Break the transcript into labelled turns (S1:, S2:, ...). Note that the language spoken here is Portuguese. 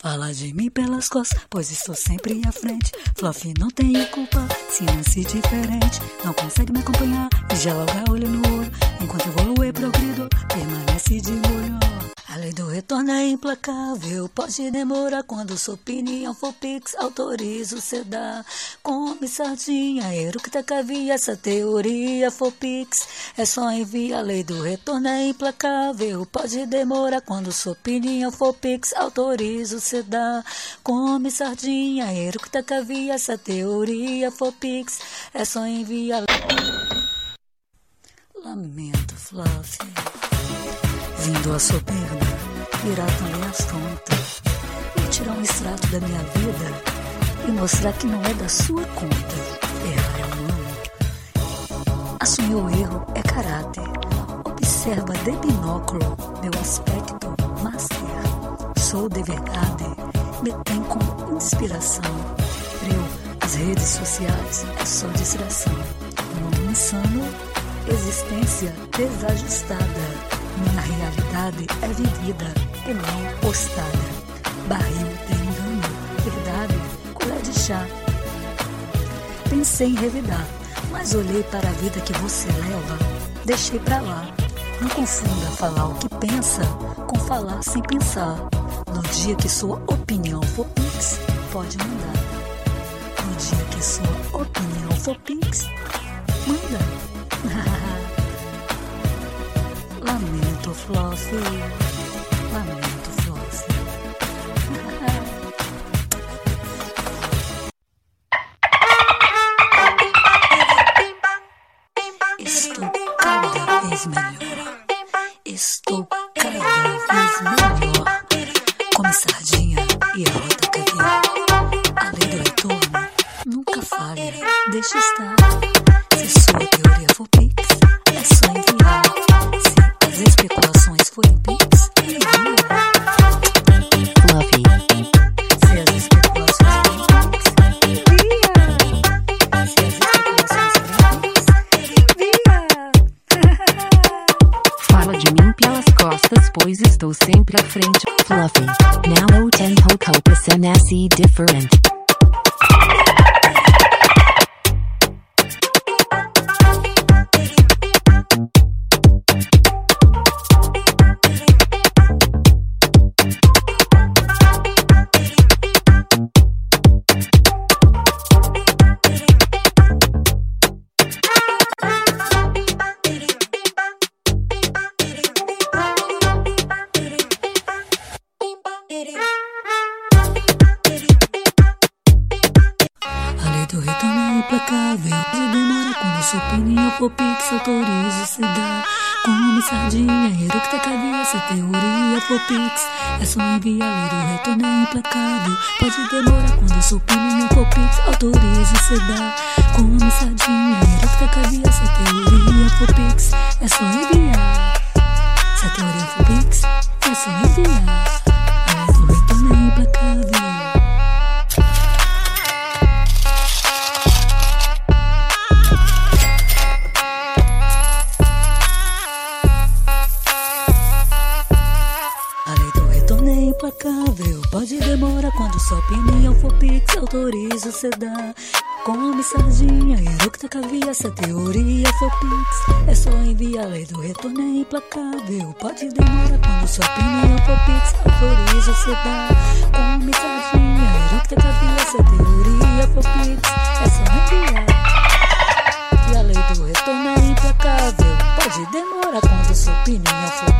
S1: Fala de mim pelas costas, pois estou sempre à frente. Fluffy não tem culpa, se lance diferente. Não consegue me acompanhar e já logo olho no olho. Enquanto evolui, progrido, permanece de molho. A lei do retorno é implacável, pode demorar quando sua opinião for pix, autorizo cê dá. Come sardinha, eructa cavia, essa teoria for pix, é só enviar. A lei do retorno é implacável, pode demorar quando sua opinião for pix, autorizo cê dá. Come sardinha, eructa cavia, essa teoria for pix, é só enviar. Lamento, Fluffy. Vindo a soberba, virar também as tontas. E tirar um extrato da minha vida e mostrar que não é da sua conta. Errar é humano. Assumir o erro é caráter. Observa de binóculo meu aspecto master. Sou de verdade, me tem como inspiração. Eu, as redes sociais, é só distração. Mundo insano, existência desajustada. Minha realidade é vivida e não postada. Barril tem engano, verdade, colher de chá. Pensei em revidar, mas olhei para a vida que você leva, deixei pra lá. Não confunda falar o que pensa com falar sem pensar. No dia que sua opinião for pix, pode mandar. No dia que sua opinião for pix, Lamento, Fluffy. Estou cada vez melhor. Estou cada vez melhor. Come sardinha e a rota caviar. A lei retorno nunca falha. Deixa estar.
S2: Fala de mim pelas costas, pois estou sempre à frente. Fluffy, now o tempo copa se nasce different.
S1: Implacável. E demora quando sua opinião for pix, autorizo se dá. Come sardinha, eructa se teoria for pix. É só enviar, do retorno é implacável. Pode demorar quando sua opinião for pix, autorizo se dá. Come sardinha, eructa se teoria for pix. É só enviar. Se a teoria for pix, é só enviar. Pode demorar quando sua opinião for pix, autorizo cê dá. Come sardinha, eructa caviar, se a teoria for pix. É só enviar, lei do retorno é implacável. Pode demorar quando sua opinião for pix, autorizo cê dá. Come sardinha, eructa caviar, se a teoria for pix. É só enviar. E a lei do retorno é implacável. Pode demorar quando sua opinião for